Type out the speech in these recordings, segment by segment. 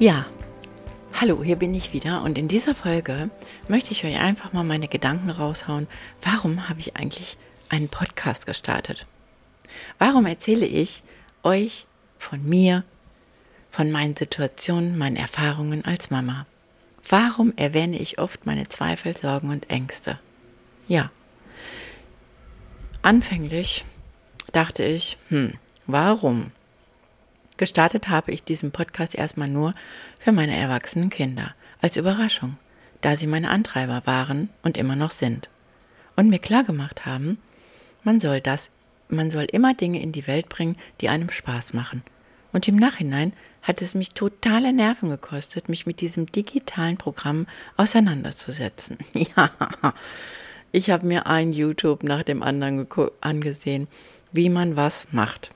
Ja, hallo, hier bin ich wieder und in dieser Folge möchte ich euch einfach mal meine Gedanken raushauen. Warum habe ich eigentlich einen Podcast gestartet? Warum erzähle ich euch von mir, von meinen Situationen, meinen Erfahrungen als Mama? Warum erwähne ich oft meine Zweifel, Sorgen und Ängste? Ja, anfänglich dachte ich, hm, warum? Gestartet habe ich diesen Podcast erstmal nur für meine erwachsenen Kinder, als Überraschung, da sie meine Antreiber waren und immer noch sind. Und mir klargemacht haben, man soll das, man soll immer Dinge in die Welt bringen, die einem Spaß machen. Und im Nachhinein hat es mich totale Nerven gekostet, mich mit diesem digitalen Programm auseinanderzusetzen. Ja, ich habe mir ein YouTube nach dem anderen angesehen, wie man was macht.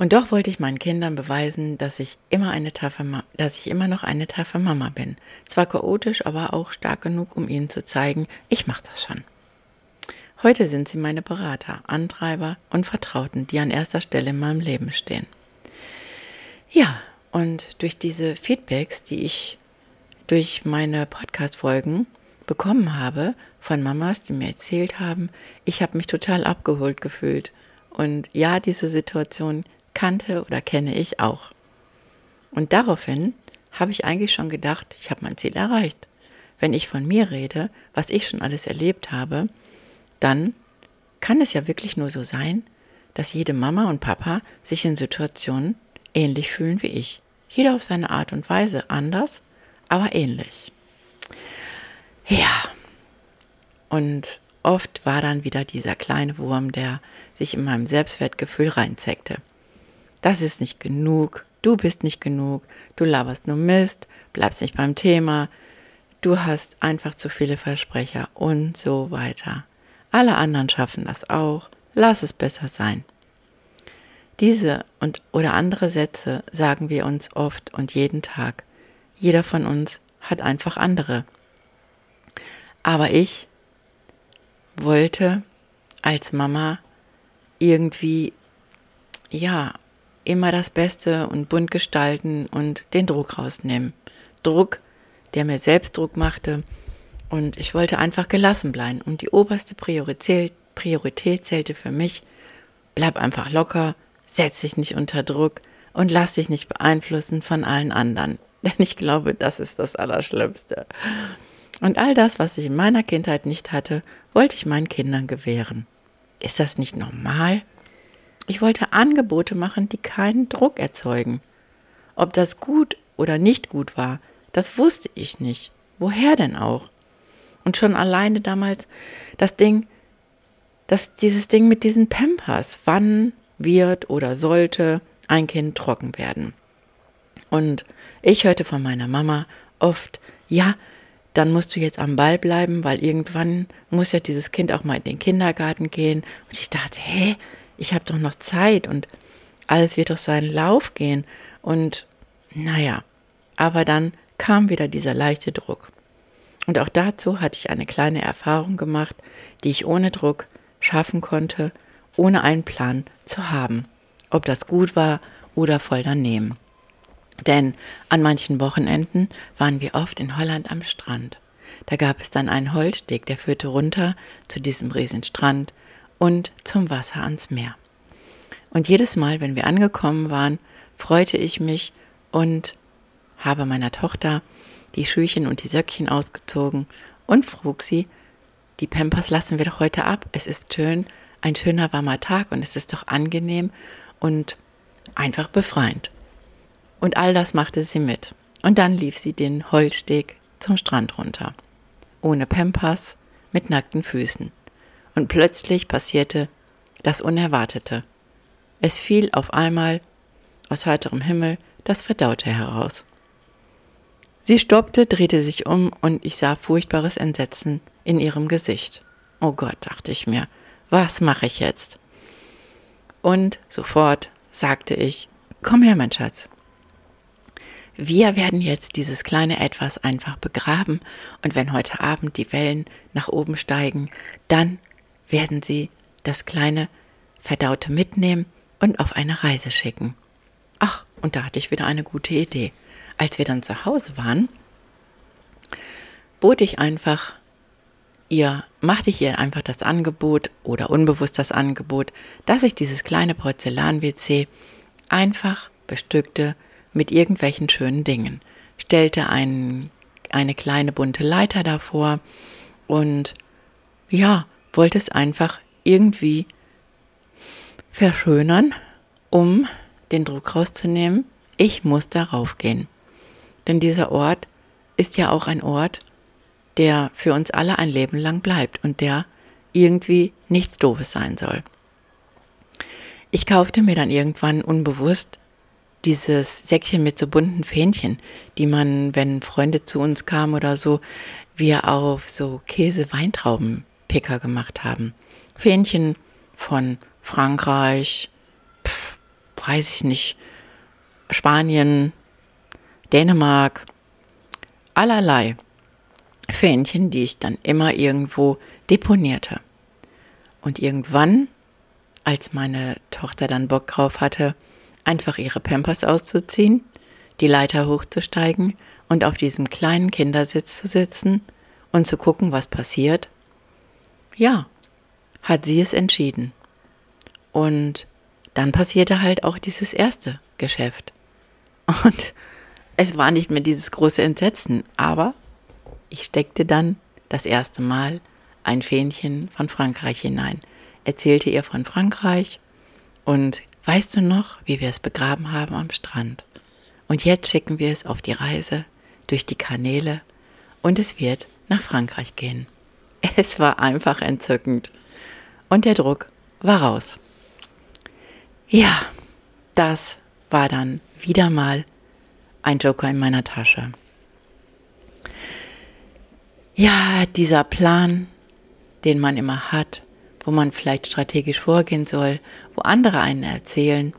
Und doch wollte ich meinen Kindern beweisen, dass ich immer eine taffe, dass ich immer noch eine taffe Mama bin. Zwar chaotisch, aber auch stark genug, um ihnen zu zeigen, ich mache das schon. Heute sind sie meine Berater, Antreiber und Vertrauten, die an erster Stelle in meinem Leben stehen. Ja, und durch diese Feedbacks, die ich durch meine Podcast-Folgen bekommen habe von Mamas, die mir erzählt haben, ich habe mich total abgeholt gefühlt. Und ja, diese Situation kannte oder kenne ich auch. Und daraufhin habe ich eigentlich schon gedacht, ich habe mein Ziel erreicht. Wenn ich von mir rede, was ich schon alles erlebt habe, dann kann es ja wirklich nur so sein, dass jede Mama und Papa sich in Situationen ähnlich fühlen wie ich. Jeder auf seine Art und Weise anders, aber ähnlich. Ja, und oft war dann wieder dieser kleine Wurm, der sich in meinem Selbstwertgefühl reinzeckte. Das ist nicht genug, du bist nicht genug, du laberst nur Mist, bleibst nicht beim Thema, du hast einfach zu viele Versprecher und so weiter. Alle anderen schaffen das auch, lass es besser sein. Diese und oder andere Sätze sagen wir uns oft und jeden Tag. Jeder von uns hat einfach andere. Aber ich wollte als Mama irgendwie ja immer das Beste und bunt gestalten und den Druck rausnehmen. Druck, der mir selbst Druck machte. Und ich wollte einfach gelassen bleiben. Und die oberste Priorität, Priorität zählte für mich, bleib einfach locker, setz dich nicht unter Druck und lass dich nicht beeinflussen von allen anderen. Denn ich glaube, das ist das Allerschlimmste. Und all das, was ich in meiner Kindheit nicht hatte, wollte ich meinen Kindern gewähren. Ist das nicht normal? Ich wollte Angebote machen, die keinen Druck erzeugen. Ob das gut oder nicht gut war, das wusste ich nicht. Woher denn auch? Und schon alleine damals das Ding, dass dieses Ding mit diesen Pampers, wann wird oder sollte ein Kind trocken werden. Und ich hörte von meiner Mama oft, ja, dann musst du jetzt am Ball bleiben, weil irgendwann muss ja dieses Kind auch mal in den Kindergarten gehen. Und ich dachte, hä, ich habe doch noch Zeit und alles wird doch seinen Lauf gehen. Und naja, aber dann kam wieder dieser leichte Druck. Und auch dazu hatte ich eine kleine Erfahrung gemacht, die ich ohne Druck schaffen konnte, ohne einen Plan zu haben, ob das gut war oder voll daneben. Denn an manchen Wochenenden waren wir oft in Holland am Strand. Da gab es dann einen Holzsteg, der führte runter zu diesem riesen Strand und zum Wasser ans Meer. Und jedes Mal, wenn wir angekommen waren, freute ich mich und habe meiner Tochter die Schüchen und die Söckchen ausgezogen und frug sie, die Pampers lassen wir doch heute ab. Es ist schön, ein schöner warmer Tag und es ist doch angenehm und einfach befreiend. Und all das machte sie mit. Und dann lief sie den Holzsteg zum Strand runter. Ohne Pampers, mit nackten Füßen. Und plötzlich passierte das Unerwartete. Es fiel auf einmal aus heiterem Himmel das Verdaute heraus. Sie stoppte, drehte sich um und ich sah furchtbares Entsetzen in ihrem Gesicht. Oh Gott, dachte ich mir, was mache ich jetzt? Und sofort sagte ich, komm her, mein Schatz. Wir werden jetzt dieses kleine Etwas einfach begraben und wenn heute Abend die Wellen nach oben steigen, dann werden sie das kleine Verdaute mitnehmen und auf eine Reise schicken. Ach, und da hatte ich wieder eine gute Idee. Als wir dann zu Hause waren, bot ich einfach ihr, machte ich ihr einfach das Angebot oder unbewusst das Angebot, dass ich dieses kleine Porzellan-WC einfach bestückte mit irgendwelchen schönen Dingen. Stellte ein, eine kleine bunte Leiter davor und ja, wollte es einfach irgendwie verschönern, um den Druck rauszunehmen. Ich muss darauf gehen. Denn dieser Ort ist ja auch ein Ort, der für uns alle ein Leben lang bleibt und der irgendwie nichts Doofes sein soll. Ich kaufte mir dann irgendwann unbewusst dieses Säckchen mit so bunten Fähnchen, die man, wenn Freunde zu uns kamen oder so, wir auf so Käse-Weintrauben-Picker gemacht haben. Fähnchen von Frankreich, pf, weiß ich nicht, Spanien, Dänemark, allerlei Fähnchen, die ich dann immer irgendwo deponierte. Und irgendwann, als meine Tochter dann Bock drauf hatte, einfach ihre Pampers auszuziehen, die Leiter hochzusteigen und auf diesem kleinen Kindersitz zu sitzen und zu gucken, was passiert, ja, hat sie es entschieden. Und dann passierte halt auch dieses erste Geschäft. Und es war nicht mehr dieses große Entsetzen, aber ich steckte dann das erste Mal ein Fähnchen von Frankreich hinein, erzählte ihr von Frankreich und weißt du noch, wie wir es begraben haben am Strand? Und jetzt schicken wir es auf die Reise durch die Kanäle und es wird nach Frankreich gehen. Es war einfach entzückend. Und der Druck war raus. Ja, das war dann wieder mal ein Joker in meiner Tasche. Ja, dieser Plan, den man immer hat, wo man vielleicht strategisch vorgehen soll, wo andere einen erzählen,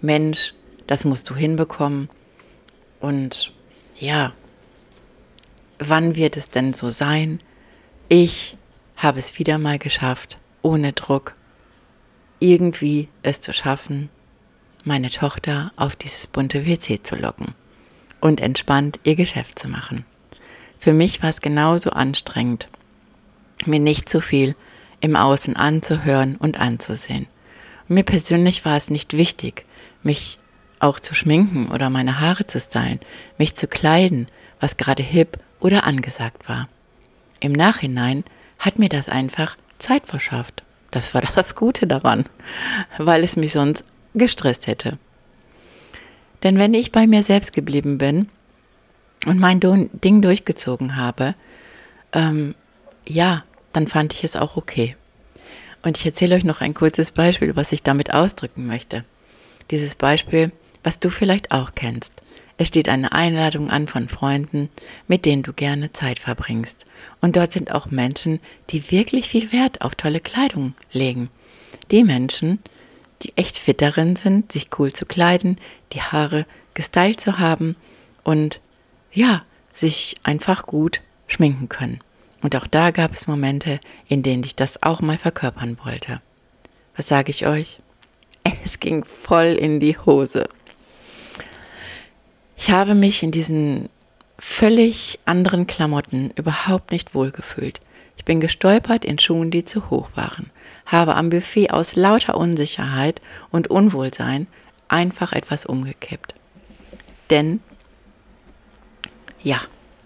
Mensch, das musst du hinbekommen. Und ja, wann wird es denn so sein? Ich habe es wieder mal geschafft, ohne Druck, irgendwie es zu schaffen, meine Tochter auf dieses bunte WC zu locken und entspannt ihr Geschäft zu machen. Für mich war es genauso anstrengend, mir nicht zu viel im Außen anzuhören und anzusehen. Mir persönlich war es nicht wichtig, mich auch zu schminken oder meine Haare zu stylen, mich zu kleiden, was gerade hip oder angesagt war. Im Nachhinein hat mir das einfach Zeit verschafft. Das war das Gute daran, weil es mich sonst gestresst hätte. Denn wenn ich bei mir selbst geblieben bin und mein Ding durchgezogen habe, ähm, ja, dann fand ich es auch okay. Und ich erzähle euch noch ein kurzes Beispiel, was ich damit ausdrücken möchte. Dieses Beispiel, was du vielleicht auch kennst. Es steht eine Einladung an von Freunden, mit denen du gerne Zeit verbringst. Und dort sind auch Menschen, die wirklich viel Wert auf tolle Kleidung legen. Die Menschen, die echt fit darin sind, sich cool zu kleiden, die Haare gestylt zu haben und ja, sich einfach gut schminken können. Und auch da gab es Momente, in denen ich das auch mal verkörpern wollte. Was sage ich euch? Es ging voll in die Hose. Ich habe mich in diesen völlig anderen Klamotten überhaupt nicht wohlgefühlt. Ich bin gestolpert in Schuhen, die zu hoch waren, habe am Buffet aus lauter Unsicherheit und Unwohlsein einfach etwas umgekippt. Denn, ja,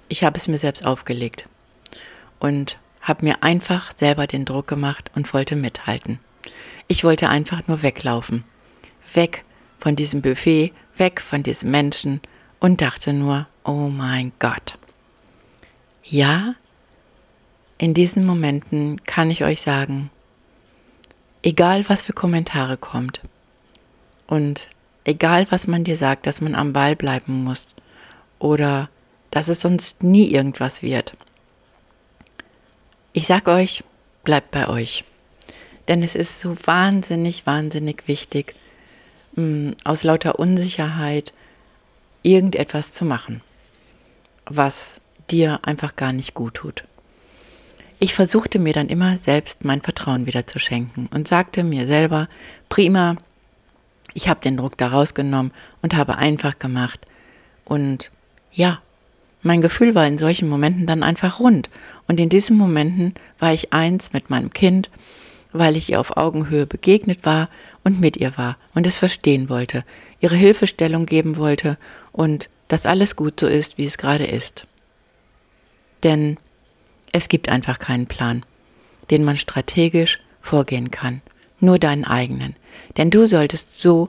ich habe es mir selbst aufgelegt und habe mir einfach selber den Druck gemacht und wollte mithalten. Ich wollte einfach nur weglaufen. Weg von diesem Buffet, weg von diesen Menschen und dachte nur, oh mein Gott. Ja, in diesen Momenten kann ich euch sagen, egal was für Kommentare kommt, Und egal, was man dir sagt, dass man am Ball bleiben muss oder dass es sonst nie irgendwas wird. Ich sag euch, bleibt bei euch. Denn es ist so wahnsinnig, wahnsinnig wichtig, mm, aus lauter Unsicherheit irgendetwas zu machen, was dir einfach gar nicht gut tut. Ich versuchte mir dann immer selbst mein Vertrauen wieder zu schenken und sagte mir selber, prima, ich habe den Druck da rausgenommen und habe einfach gemacht. Und ja, mein Gefühl war in solchen Momenten dann einfach rund. Und in diesen Momenten war ich eins mit meinem Kind, weil ich ihr auf Augenhöhe begegnet war und mit ihr war und es verstehen wollte, ihre Hilfestellung geben wollte und dass alles gut so ist, wie es gerade ist. Denn es gibt einfach keinen Plan, den man strategisch vorgehen kann, nur deinen eigenen. Denn du solltest so,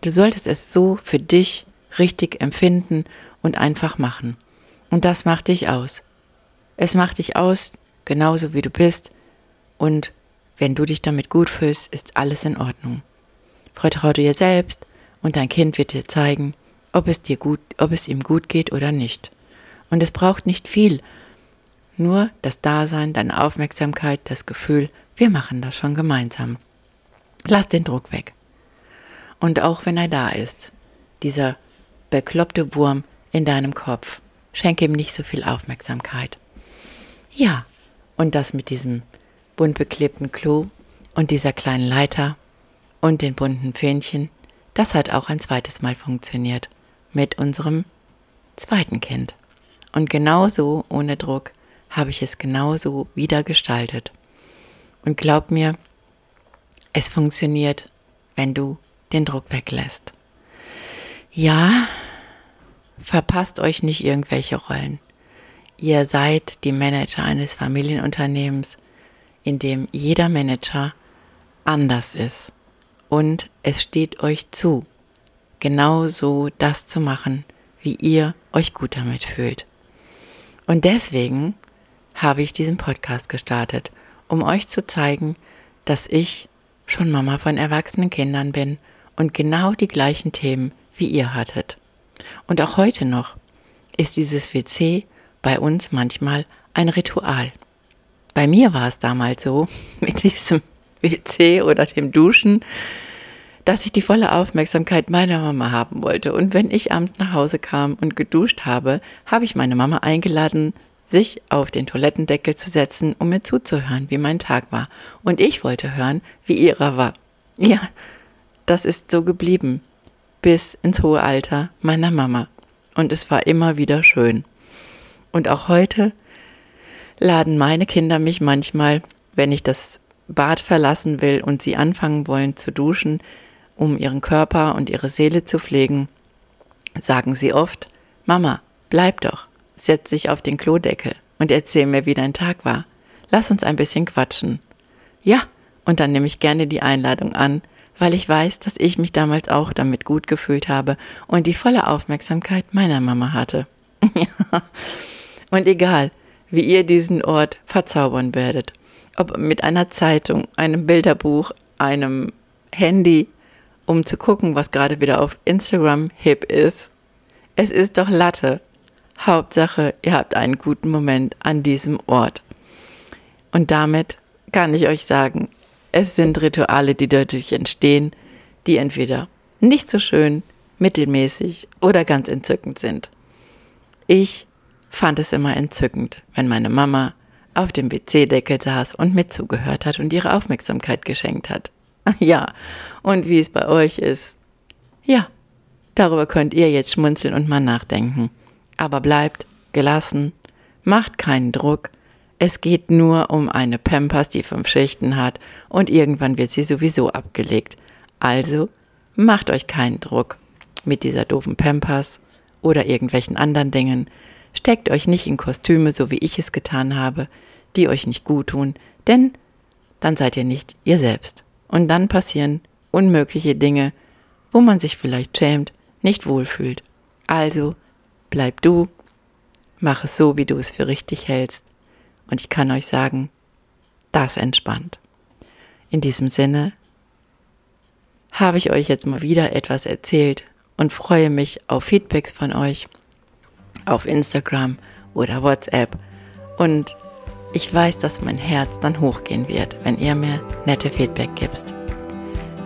du solltest es so für dich richtig empfinden und einfach machen. Und das macht dich aus. Es macht dich aus, genauso wie du bist. Und wenn du dich damit gut fühlst, ist alles in Ordnung. Vertraue dir selbst und dein Kind wird dir zeigen, ob es dir gut, ob es ihm gut geht oder nicht. Und es braucht nicht viel, nur das Dasein, deine Aufmerksamkeit, das Gefühl, wir machen das schon gemeinsam. Lass den Druck weg. Und auch wenn er da ist, dieser bekloppte Wurm in deinem Kopf, schenke ihm nicht so viel Aufmerksamkeit. Ja, und das mit diesem bunt beklebten Klo und dieser kleinen Leiter und den bunten Fähnchen, das hat auch ein zweites Mal funktioniert mit unserem zweiten Kind. Und genauso ohne Druck habe ich es genauso wieder gestaltet. Und glaub mir, es funktioniert, wenn du den Druck weglässt. Ja, verpasst euch nicht irgendwelche Rollen. Ihr seid die Manager eines Familienunternehmens, in dem jeder Manager anders ist. Und es steht euch zu, genau so das zu machen, wie ihr euch gut damit fühlt. Und deswegen habe ich diesen Podcast gestartet, um euch zu zeigen, dass ich schon Mama von erwachsenen Kindern bin und genau die gleichen Themen wie ihr hattet. Und auch heute noch ist dieses WC bei uns manchmal ein Ritual. Bei mir war es damals so, mit diesem WC oder dem Duschen, dass ich die volle Aufmerksamkeit meiner Mama haben wollte. Und wenn ich abends nach Hause kam und geduscht habe, habe ich meine Mama eingeladen, sich auf den Toilettendeckel zu setzen, um mir zuzuhören, wie mein Tag war. Und ich wollte hören, wie ihrer war. Ja, das ist so geblieben. Bis ins hohe Alter meiner Mama. Und es war immer wieder schön. Und auch heute laden meine Kinder mich manchmal, wenn ich das Bad verlassen will und sie anfangen wollen zu duschen, um ihren Körper und ihre Seele zu pflegen, sagen sie oft, Mama, bleib doch setz dich auf den Klodeckel und erzähl mir, wie dein Tag war. Lass uns ein bisschen quatschen. Ja, und dann nehme ich gerne die Einladung an, weil ich weiß, dass ich mich damals auch damit gut gefühlt habe und die volle Aufmerksamkeit meiner Mama hatte. und egal, wie ihr diesen Ort verzaubern werdet, ob mit einer Zeitung, einem Bilderbuch, einem Handy, um zu gucken, was gerade wieder auf Instagram hip ist. Es ist doch Latte, Hauptsache, ihr habt einen guten Moment an diesem Ort. Und damit kann ich euch sagen, es sind Rituale, die dadurch entstehen, die entweder nicht so schön, mittelmäßig oder ganz entzückend sind. Ich fand es immer entzückend, wenn meine Mama auf dem WC-Deckel saß und mit zugehört hat und ihre Aufmerksamkeit geschenkt hat. Ja, und wie es bei euch ist, ja, darüber könnt ihr jetzt schmunzeln und mal nachdenken aber bleibt gelassen, macht keinen Druck. Es geht nur um eine Pampers, die fünf Schichten hat und irgendwann wird sie sowieso abgelegt. Also macht euch keinen Druck mit dieser doofen Pampers oder irgendwelchen anderen Dingen. Steckt euch nicht in Kostüme, so wie ich es getan habe, die euch nicht gut tun, denn dann seid ihr nicht ihr selbst. Und dann passieren unmögliche Dinge, wo man sich vielleicht schämt, nicht wohlfühlt. Also Bleib du, mach es so, wie du es für richtig hältst. Und ich kann euch sagen, das entspannt. In diesem Sinne, habe ich euch jetzt mal wieder etwas erzählt und freue mich auf Feedbacks von euch auf Instagram oder WhatsApp. Und ich weiß, dass mein Herz dann hochgehen wird, wenn ihr mir nette Feedback gibst.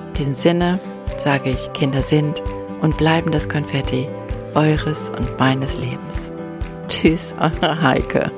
In diesem Sinne sage ich, Kinder sind und bleiben das Konfetti eures und meines Lebens. Tschüss, eure Heike.